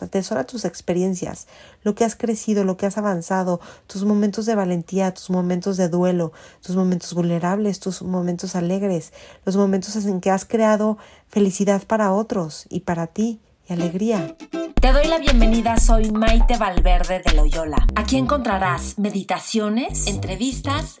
atesora tus experiencias, lo que has crecido, lo que has avanzado, tus momentos de valentía, tus momentos de duelo, tus momentos vulnerables, tus momentos alegres, los momentos en que has creado felicidad para otros y para ti y alegría. Te doy la bienvenida, soy Maite Valverde de Loyola. Aquí encontrarás meditaciones, entrevistas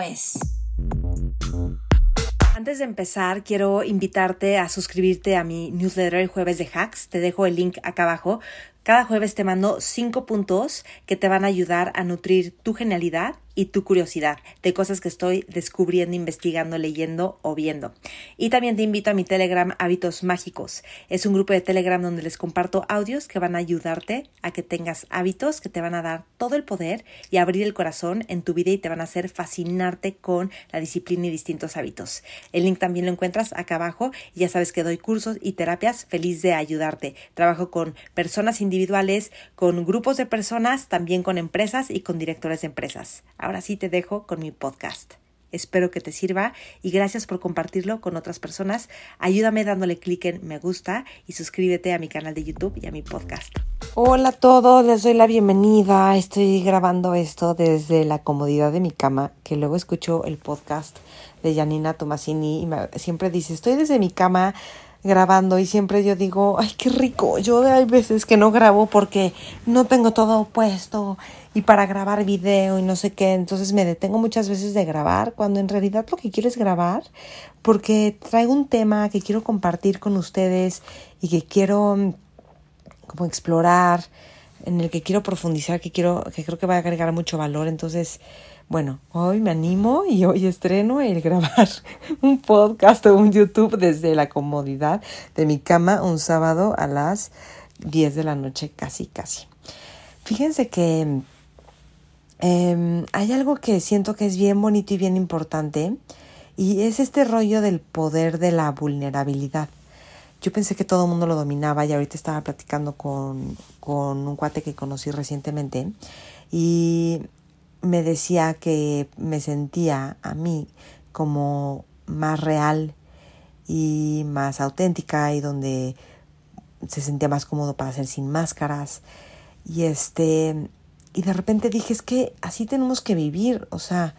es. Antes de empezar, quiero invitarte a suscribirte a mi newsletter el jueves de hacks. Te dejo el link acá abajo. Cada jueves te mando cinco puntos que te van a ayudar a nutrir tu genialidad y tu curiosidad de cosas que estoy descubriendo, investigando, leyendo o viendo. Y también te invito a mi Telegram Hábitos Mágicos. Es un grupo de Telegram donde les comparto audios que van a ayudarte a que tengas hábitos que te van a dar todo el poder y abrir el corazón en tu vida y te van a hacer fascinarte con la disciplina y distintos hábitos. El link también lo encuentras acá abajo ya sabes que doy cursos y terapias feliz de ayudarte. Trabajo con personas individuales, con grupos de personas, también con empresas y con directores de empresas. Ahora sí te dejo con mi podcast. Espero que te sirva y gracias por compartirlo con otras personas. Ayúdame dándole clic en me gusta y suscríbete a mi canal de YouTube y a mi podcast. Hola a todos, les doy la bienvenida. Estoy grabando esto desde la comodidad de mi cama, que luego escucho el podcast de Janina Tomasini y siempre dice, estoy desde mi cama grabando y siempre yo digo, ay, qué rico. Yo hay veces que no grabo porque no tengo todo puesto y para grabar video y no sé qué. Entonces me detengo muchas veces de grabar cuando en realidad lo que quiero es grabar porque traigo un tema que quiero compartir con ustedes y que quiero mm, como explorar, en el que quiero profundizar, que quiero, que creo que va a agregar mucho valor. Entonces, bueno, hoy me animo y hoy estreno el grabar un podcast o un YouTube desde la comodidad de mi cama un sábado a las 10 de la noche, casi, casi. Fíjense que em, hay algo que siento que es bien bonito y bien importante y es este rollo del poder de la vulnerabilidad. Yo pensé que todo el mundo lo dominaba y ahorita estaba platicando con, con un cuate que conocí recientemente y me decía que me sentía a mí como más real y más auténtica y donde se sentía más cómodo para hacer sin máscaras. Y este y de repente dije es que así tenemos que vivir o sea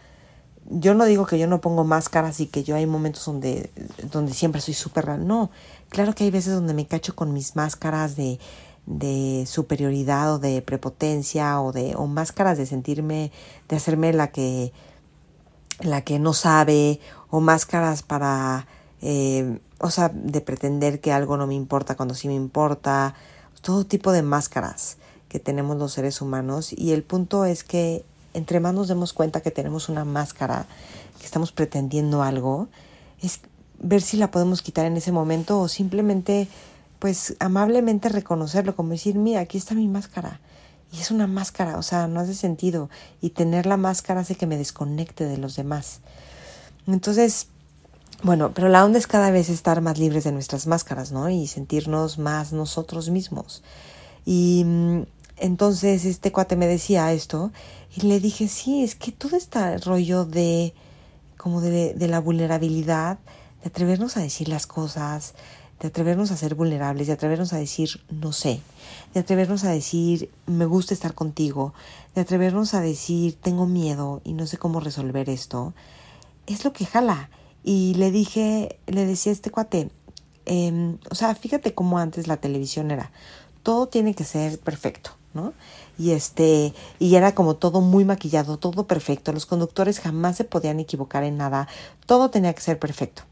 yo no digo que yo no pongo máscaras y que yo hay momentos donde donde siempre soy súper real. No claro que hay veces donde me cacho con mis máscaras de de superioridad o de prepotencia o de o máscaras de sentirme de hacerme la que la que no sabe o máscaras para eh, o sea de pretender que algo no me importa cuando sí me importa todo tipo de máscaras que tenemos los seres humanos. Y el punto es que entre más nos demos cuenta que tenemos una máscara que estamos pretendiendo algo es ver si la podemos quitar en ese momento o simplemente pues amablemente reconocerlo, como decir, mira, aquí está mi máscara. Y es una máscara, o sea, no hace sentido. Y tener la máscara hace que me desconecte de los demás. Entonces, bueno, pero la onda es cada vez estar más libres de nuestras máscaras, ¿no? Y sentirnos más nosotros mismos. Y mm, entonces este cuate me decía esto y le dije, sí, es que todo este rollo de como de, de la vulnerabilidad, de atrevernos a decir las cosas, de atrevernos a ser vulnerables, de atrevernos a decir no sé, de atrevernos a decir me gusta estar contigo, de atrevernos a decir tengo miedo y no sé cómo resolver esto, es lo que jala. Y le dije, le decía a este cuate, em, o sea, fíjate cómo antes la televisión era, todo tiene que ser perfecto, ¿no? Y este, y era como todo muy maquillado, todo perfecto, los conductores jamás se podían equivocar en nada, todo tenía que ser perfecto.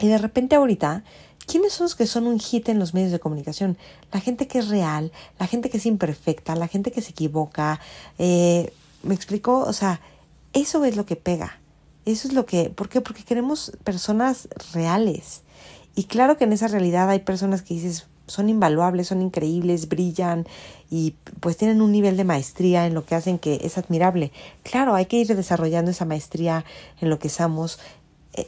Y de repente ahorita ¿Quiénes son los que son un hit en los medios de comunicación? La gente que es real, la gente que es imperfecta, la gente que se equivoca. Eh, ¿Me explico? O sea, eso es lo que pega. Eso es lo que... ¿Por qué? Porque queremos personas reales. Y claro que en esa realidad hay personas que dices, son invaluables, son increíbles, brillan y pues tienen un nivel de maestría en lo que hacen que es admirable. Claro, hay que ir desarrollando esa maestría en lo que somos,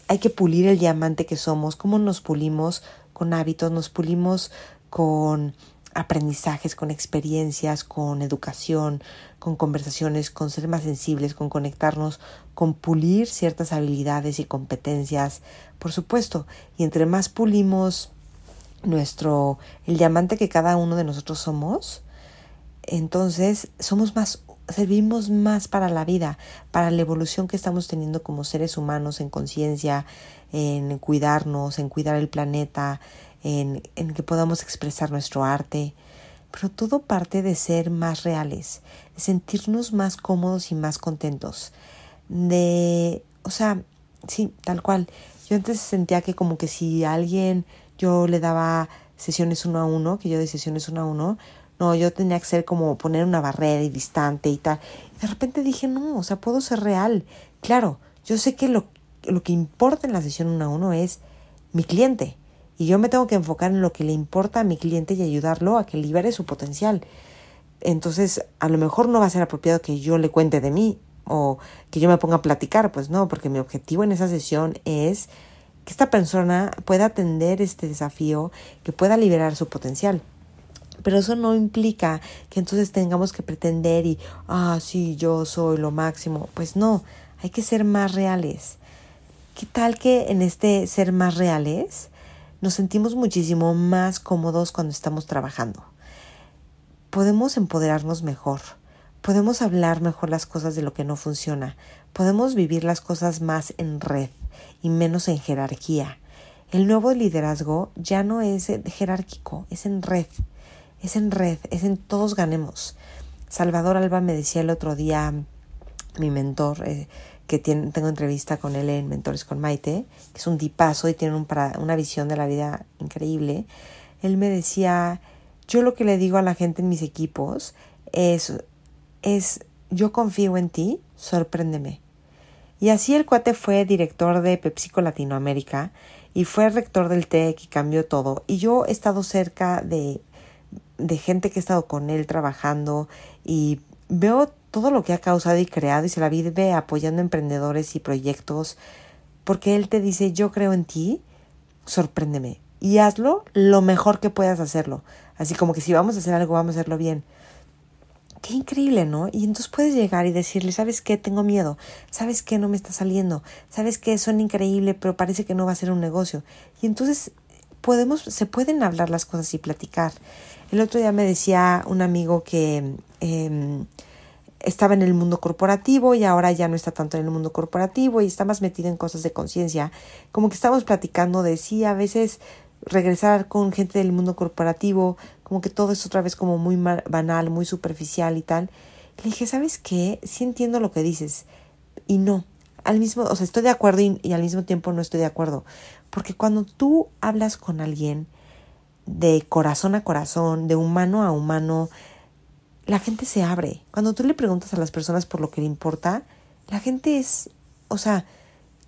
hay que pulir el diamante que somos, cómo nos pulimos con hábitos, nos pulimos con aprendizajes, con experiencias, con educación, con conversaciones, con ser más sensibles, con conectarnos, con pulir ciertas habilidades y competencias, por supuesto. Y entre más pulimos nuestro, el diamante que cada uno de nosotros somos, entonces somos más, servimos más para la vida, para la evolución que estamos teniendo como seres humanos en conciencia, en cuidarnos, en cuidar el planeta, en, que podamos expresar nuestro arte, pero todo parte de ser más reales, de sentirnos más cómodos y más contentos, de, o sea, sí, tal cual. Yo antes sentía que como que si alguien yo le daba sesiones uno a uno, que yo de sesiones uno a uno, no, yo tenía que ser como poner una barrera y distante y tal. De repente dije, no, o sea, puedo ser real. Claro, yo sé que lo, lo que importa en la sesión uno a uno es mi cliente, y yo me tengo que enfocar en lo que le importa a mi cliente y ayudarlo a que libere su potencial. Entonces, a lo mejor no va a ser apropiado que yo le cuente de mí o que yo me ponga a platicar, pues no, porque mi objetivo en esa sesión es que esta persona pueda atender este desafío, que pueda liberar su potencial. Pero eso no implica que entonces tengamos que pretender y, ah, sí, yo soy lo máximo. Pues no, hay que ser más reales. ¿Qué tal que en este ser más reales nos sentimos muchísimo más cómodos cuando estamos trabajando. Podemos empoderarnos mejor, podemos hablar mejor las cosas de lo que no funciona, podemos vivir las cosas más en red y menos en jerarquía. El nuevo liderazgo ya no es jerárquico, es en red, es en red, es en todos ganemos. Salvador Alba me decía el otro día, mi mentor, eh, que tiene, tengo entrevista con él en Mentores con Maite, que es un tipazo y tiene un una visión de la vida increíble. Él me decía, yo lo que le digo a la gente en mis equipos es, es yo confío en ti, sorpréndeme. Y así el cuate fue director de PepsiCo Latinoamérica y fue rector del TEC y cambió todo. Y yo he estado cerca de, de gente que ha estado con él trabajando y veo todo lo que ha causado y creado y se la vive apoyando emprendedores y proyectos, porque Él te dice, yo creo en ti, sorpréndeme y hazlo lo mejor que puedas hacerlo. Así como que si vamos a hacer algo, vamos a hacerlo bien. Qué increíble, ¿no? Y entonces puedes llegar y decirle, ¿sabes qué? Tengo miedo. ¿Sabes qué? No me está saliendo. ¿Sabes qué? Suena increíble, pero parece que no va a ser un negocio. Y entonces podemos, se pueden hablar las cosas y platicar. El otro día me decía un amigo que eh, estaba en el mundo corporativo y ahora ya no está tanto en el mundo corporativo y está más metido en cosas de conciencia. Como que estamos platicando de sí, a veces regresar con gente del mundo corporativo, como que todo es otra vez como muy banal, muy superficial y tal. Le dije, ¿sabes qué? Sí entiendo lo que dices. Y no. Al mismo, o sea, estoy de acuerdo y, y al mismo tiempo no estoy de acuerdo. Porque cuando tú hablas con alguien de corazón a corazón, de humano a humano, la gente se abre. Cuando tú le preguntas a las personas por lo que le importa, la gente es, o sea,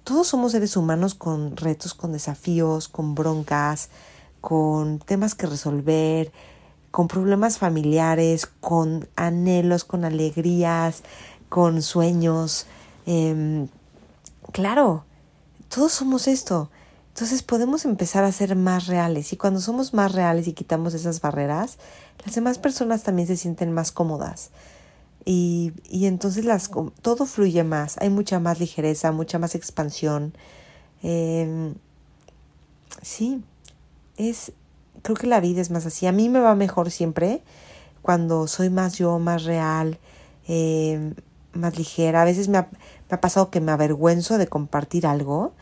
todos somos seres humanos con retos, con desafíos, con broncas, con temas que resolver, con problemas familiares, con anhelos, con alegrías, con sueños. Em, claro, todos somos esto. Entonces podemos empezar a ser más reales y cuando somos más reales y quitamos esas barreras, las demás personas también se sienten más cómodas. Y, y entonces las, todo fluye más, hay mucha más ligereza, mucha más expansión. Eh, sí, es, creo que la vida es más así. A mí me va mejor siempre cuando soy más yo, más real, eh, más ligera. A veces me ha pasado que me avergüenzo de compartir algo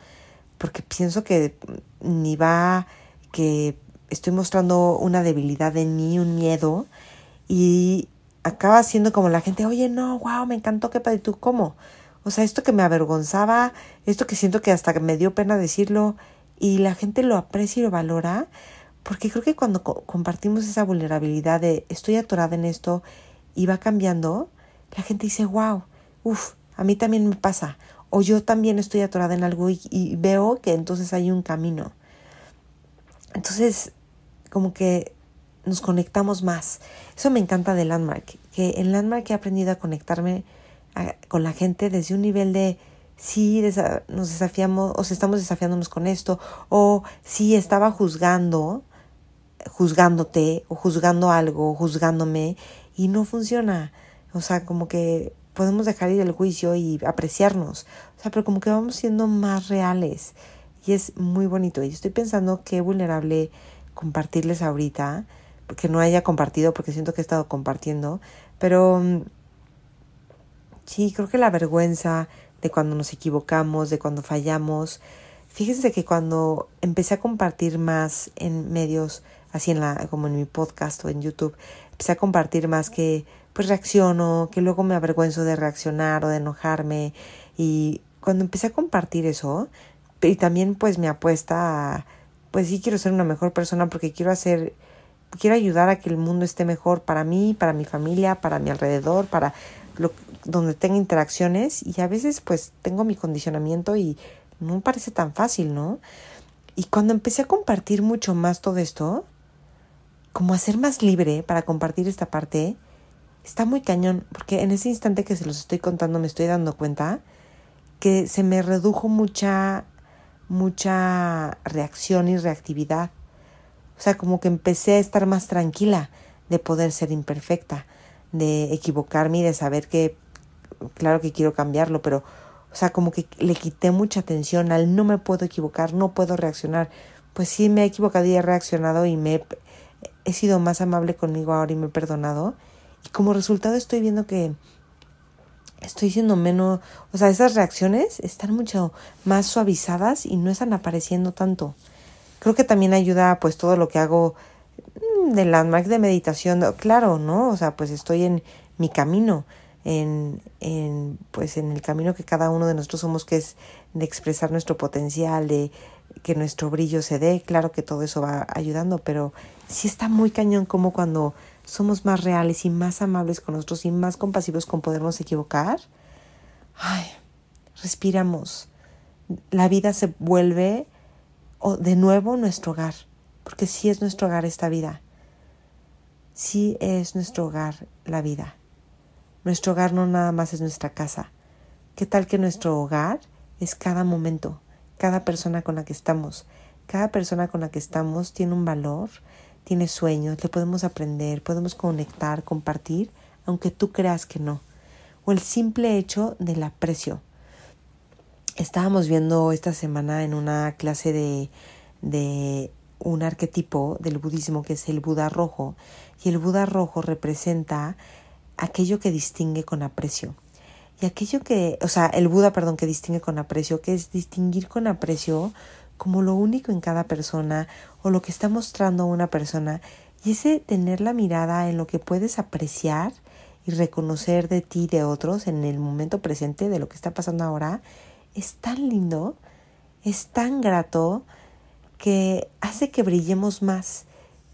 porque pienso que ni va, que estoy mostrando una debilidad en mí, un miedo, y acaba siendo como la gente, oye, no, wow, me encantó que para tú, ¿cómo? O sea, esto que me avergonzaba, esto que siento que hasta me dio pena decirlo, y la gente lo aprecia y lo valora, porque creo que cuando compartimos esa vulnerabilidad de estoy atorada en esto y va cambiando, la gente dice, wow, uff, a mí también me pasa o yo también estoy atorada en algo y, veo que entonces hay un camino. Entonces, como que nos conectamos más. Eso me encanta de Landmark, que en Landmark he aprendido a conectarme con la gente desde un nivel de sí nos desafiamos o estamos desafiándonos con esto o si estaba juzgando juzgándote o juzgando algo juzgándome y no funciona o sea como que podemos dejar ir el juicio y apreciarnos. O sea pero como que vamos siendo más reales. Y es muy bonito. Y estoy pensando qué vulnerable compartirles ahorita que no haya compartido porque siento que he estado compartiendo. Pero mm, sí creo que la vergüenza de cuando nos equivocamos, de cuando fallamos. Fíjense que cuando empecé a compartir más en medios, así en la, como en mi podcast o en YouTube, empecé a compartir más que pues reacciono, que luego me avergüenzo de reaccionar o de enojarme. Y cuando empecé a compartir eso, y también pues me apuesta a, pues sí quiero ser una mejor persona porque quiero hacer, quiero ayudar a que el mundo esté mejor para mí, para mi familia, para mi alrededor, para lo, donde tenga interacciones y a veces pues tengo mi condicionamiento y no me parece tan fácil, ¿no? Y cuando empecé a compartir mucho más todo esto, como a ser más libre para compartir esta parte, está muy cañón, porque en ese instante que se los estoy contando me estoy dando cuenta que se me redujo mucha, mucha reacción y reactividad. O sea, como que empecé a estar más tranquila de poder ser imperfecta, de equivocarme y de saber que claro que quiero cambiarlo, pero, o sea, como que le quité mucha atención al no me puedo equivocar, no puedo reaccionar. Pues sí, me he equivocado y he reaccionado y me he, sido más amable conmigo ahora y me he perdonado. Y como resultado estoy viendo que estoy siendo menos, o sea, esas reacciones están mucho más suavizadas y no están apareciendo tanto. Creo que también ayuda pues todo lo que hago mm, de landmark de meditación, claro, ¿no? O sea, pues estoy en mi camino, en, en, pues en el camino que cada uno de nosotros somos, que es de expresar nuestro potencial, de que nuestro brillo se dé, claro que todo eso va ayudando, pero sí está muy cañón como cuando somos más reales y más amables con nosotros y más compasivos con podernos equivocar, ay, respiramos. La vida se vuelve de nuevo nuestro hogar, porque sí es nuestro hogar esta vida. Sí es nuestro hogar la vida. Nuestro hogar no nada más es nuestra casa. ¿Qué tal que nuestro hogar es cada momento, cada persona con la que estamos? Cada persona con la que estamos tiene un valor, tiene sueños, le podemos aprender, podemos conectar, compartir, aunque tú creas que no. O el simple hecho del aprecio. Estábamos viendo esta semana en una clase de, de un arquetipo del budismo que es el Buda rojo. Y el Buda rojo representa aquello que distingue con aprecio. Y aquello que, o sea, el Buda, perdón, que distingue con aprecio, que es distinguir con aprecio como lo único en cada persona o lo que está mostrando una persona. Y ese tener la mirada en lo que puedes apreciar y reconocer de ti y de otros en el momento presente de lo que está pasando ahora, es tan lindo, es tan grato, que hace que brillemos más,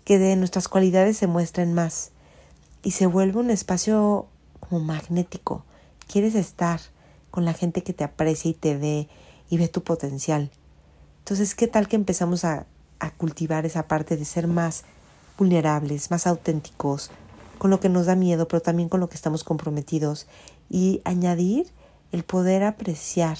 que de nuestras cualidades se muestren más y se vuelve un espacio como magnético. Quieres estar con la gente que te aprecia y te ve y ve tu potencial. Entonces, ¿qué tal que empezamos a, cultivar esa parte de ser más vulnerables, más auténticos, con lo que nos da miedo, pero también con lo que estamos comprometidos y añadir el poder apreciar.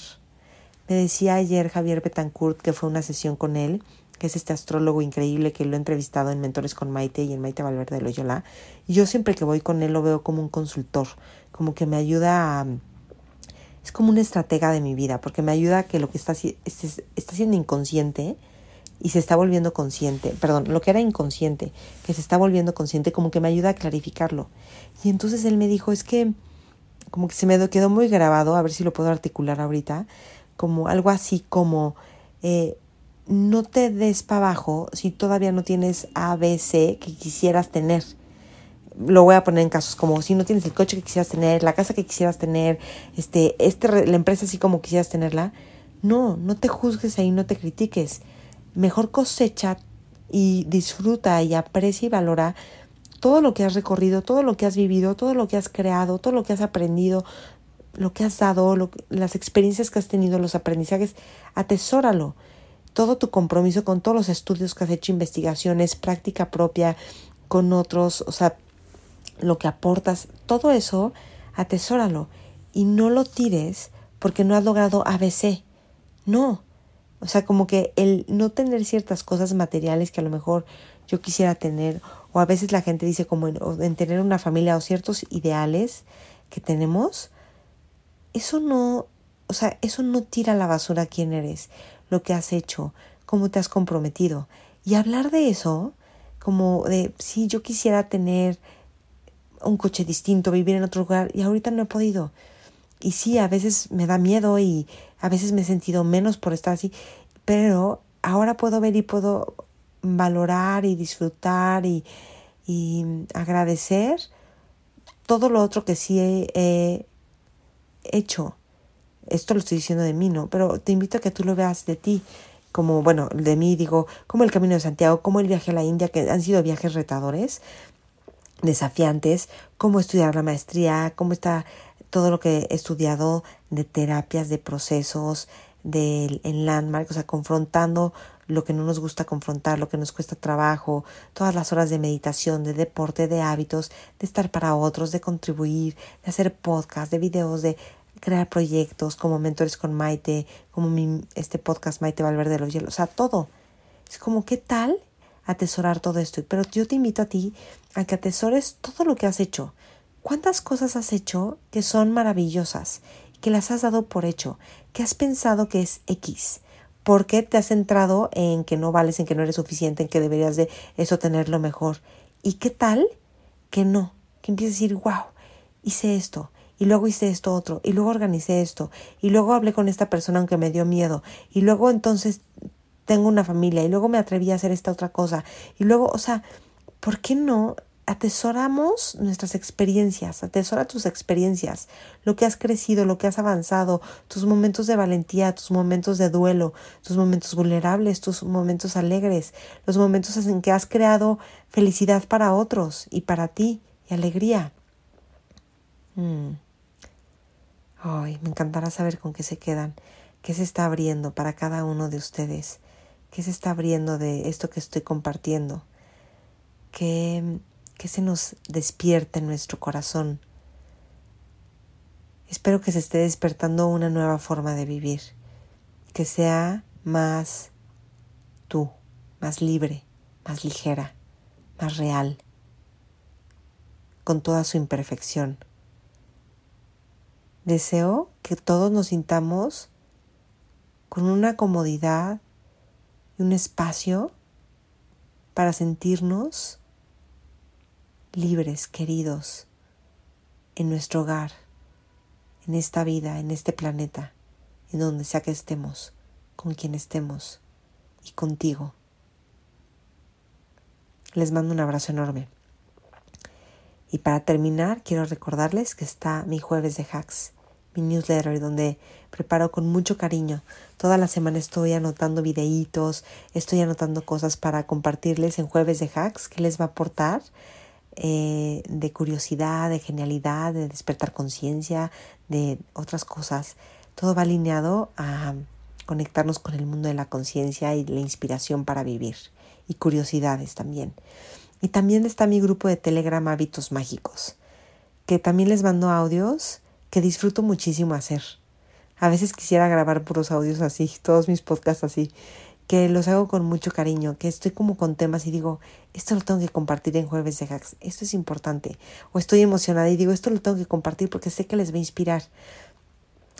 Me decía ayer Javier Betancourt que fue una sesión con él que es este astrólogo increíble que lo he entrevistado en Mentores con Maite y en Maite Valverde de Loyola. Y yo siempre que voy con él lo veo como un consultor, como que me ayuda a... Es como una estratega de mi vida, porque me ayuda a que lo que está, está siendo inconsciente y se está volviendo consciente, perdón, lo que era inconsciente, que se está volviendo consciente, como que me ayuda a clarificarlo. Y entonces él me dijo, es que como que se me quedó muy grabado, a ver si lo puedo articular ahorita, como algo así como eh, no te des para abajo si todavía no tienes A, B, C que quisieras tener. Lo voy a poner en casos como si no tienes el coche que quisieras tener, la casa que quisieras tener, este, este, la empresa así como quisieras tenerla. No, no te juzgues ahí, no te critiques. Mejor cosecha y disfruta y aprecia y valora todo lo que has recorrido, todo lo que has vivido, todo lo que has creado, todo lo que has aprendido, lo que has dado, las experiencias que has tenido, los aprendizajes, atesóralo todo tu compromiso con todos los estudios que has hecho, investigaciones, práctica propia, con otros, o sea, lo que aportas, todo eso, atesóralo y no lo tires porque no has logrado ABC. No. O sea, como que el no tener ciertas cosas materiales que a lo mejor yo quisiera tener, o a veces la gente dice como en, tener una familia o ciertos ideales que tenemos, eso no, o sea, eso no tira a la basura quién eres, lo que has hecho, cómo te has comprometido. Y hablar de eso, como de, sí, yo quisiera tener un coche distinto, vivir en otro lugar, y ahorita no he podido. Y sí, a veces me da miedo y a veces me he sentido menos por estar así, pero ahora puedo ver y puedo valorar y disfrutar y, y agradecer todo lo otro que sí he, hecho. Esto lo estoy diciendo de mí, ¿no? Pero te invito a que tú lo veas de ti como, bueno, de mí digo, como el Camino de Santiago, como el viaje a la India, que han sido viajes retadores, desafiantes, cómo estudiar la maestría, cómo está todo lo que he estudiado de terapias, de procesos, de, en Landmark, o sea, confrontando lo que no nos gusta confrontar, lo que nos cuesta trabajo, todas las horas de meditación, de deporte, de hábitos, de estar para otros, de contribuir, de hacer podcast, de videos, de crear proyectos como Mentores con Maite, como mi, este podcast Maite Valverde de los Hielos, o sea, todo. Es como, ¿qué tal atesorar todo esto? Pero yo te invito a ti a que atesores todo lo que has hecho. ¿Cuántas cosas has hecho que son maravillosas, que las has dado por hecho, que has pensado que es X? ¿Por qué te has centrado en que no vales, en que no eres suficiente, en que deberías de eso tenerlo mejor? ¿Y qué tal que no? Que empieces a decir, wow, hice esto, y luego hice esto otro, y luego organicé esto, y luego hablé con esta persona aunque me dio miedo, y luego entonces tengo una familia, y luego me atreví a hacer esta otra cosa, y luego, o sea, ¿por qué no atesoramos nuestras experiencias, atesora tus experiencias, lo que has crecido, lo que has avanzado, tus momentos de valentía, tus momentos de duelo, tus momentos vulnerables, tus momentos alegres, los momentos en que has creado felicidad para otros y para ti y alegría. Mm. Ay, me encantará saber con qué se quedan, qué se está abriendo para cada uno de ustedes, qué se está abriendo de esto que estoy compartiendo, qué que se nos despierte en nuestro corazón. Espero que se esté despertando una nueva forma de vivir, que sea más tú, más libre, más ligera, más real, con toda su imperfección. Deseo que todos nos sintamos con una comodidad un espacio para sentirnos libres, queridos, en nuestro hogar, en esta vida, en este planeta, en donde sea que estemos, con quien estemos y contigo. Les mando un abrazo enorme. Y para terminar, quiero recordarles que está mi jueves de hacks, mi newsletter, donde preparo con mucho cariño. Toda la semana estoy anotando videitos, estoy anotando cosas para compartirles en jueves de hacks que les va a aportar eh, de curiosidad, de genialidad, de despertar conciencia, de otras cosas. Todo va alineado a conectarnos con el mundo de la conciencia y la inspiración para vivir y curiosidades también. Y también está mi grupo de Telegram Hábitos Mágicos, que también les mando audios que disfruto muchísimo hacer. A veces quisiera grabar puros audios así, todos mis podcasts así, que los hago con mucho cariño, que estoy como con temas y digo, esto lo tengo que compartir en jueves de hacks, esto es importante, o estoy emocionada y digo, esto lo tengo que compartir porque sé que les va a inspirar,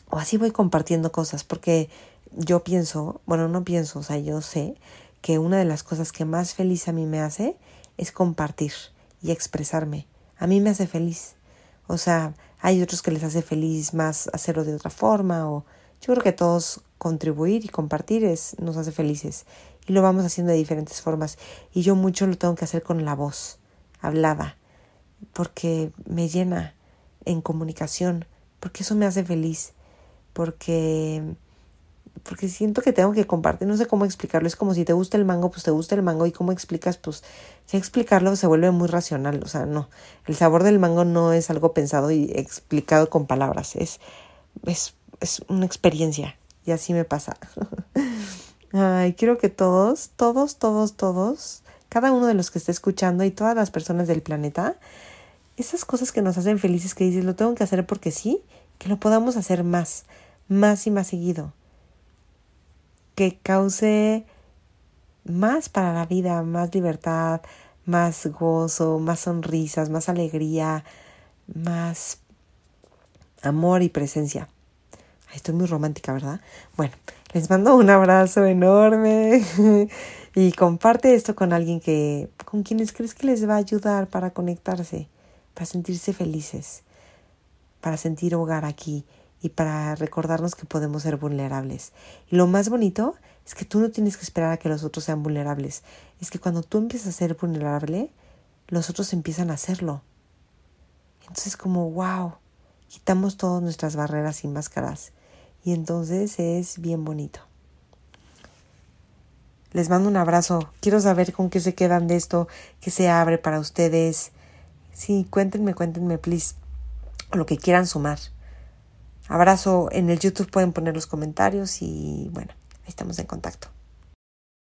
o así voy compartiendo cosas, porque yo pienso, bueno, no pienso, o sea, yo sé que una de las cosas que más feliz a mí me hace es compartir y expresarme. A mí me hace feliz. O sea, hay otros que les hace feliz más hacerlo de otra forma o yo creo que todos contribuir y compartir es, nos hace felices y lo vamos haciendo de diferentes formas y yo mucho lo tengo que hacer con la voz hablada porque me llena en comunicación porque eso me hace feliz porque porque siento que tengo que compartir, no sé cómo explicarlo, es como si te gusta el mango, pues te gusta el mango y cómo explicas, pues si explicarlo se vuelve muy racional, o sea, no, el sabor del mango no es algo pensado y explicado con palabras, es, es, es una experiencia y así me pasa. Ay, quiero que todos, todos, todos, todos cada uno de los que esté escuchando y todas las personas del planeta, esas cosas que nos hacen felices que dices, lo tengo que hacer porque sí, que lo podamos hacer más, más y más seguido. Que cause más para la vida, más libertad, más gozo, más sonrisas, más alegría, más amor y presencia. estoy muy romántica, ¿verdad? Bueno, les mando un abrazo enorme y comparte esto con alguien que, con quienes crees que les va a ayudar para conectarse, para sentirse felices, para sentir hogar aquí y para recordarnos que podemos ser vulnerables. Y lo más bonito es que tú no tienes que esperar a que los otros sean vulnerables. Es que cuando tú empiezas a ser vulnerable, los otros empiezan a hacerlo. Entonces como, wow, quitamos todas nuestras barreras y máscaras. Y entonces es bien bonito. Les mando un abrazo. Quiero saber con qué se quedan de esto, qué se abre para ustedes. Sí, cuéntenme, cuéntenme, please. Lo que quieran sumar. Abrazo. En el YouTube pueden poner los comentarios y bueno, estamos en contacto.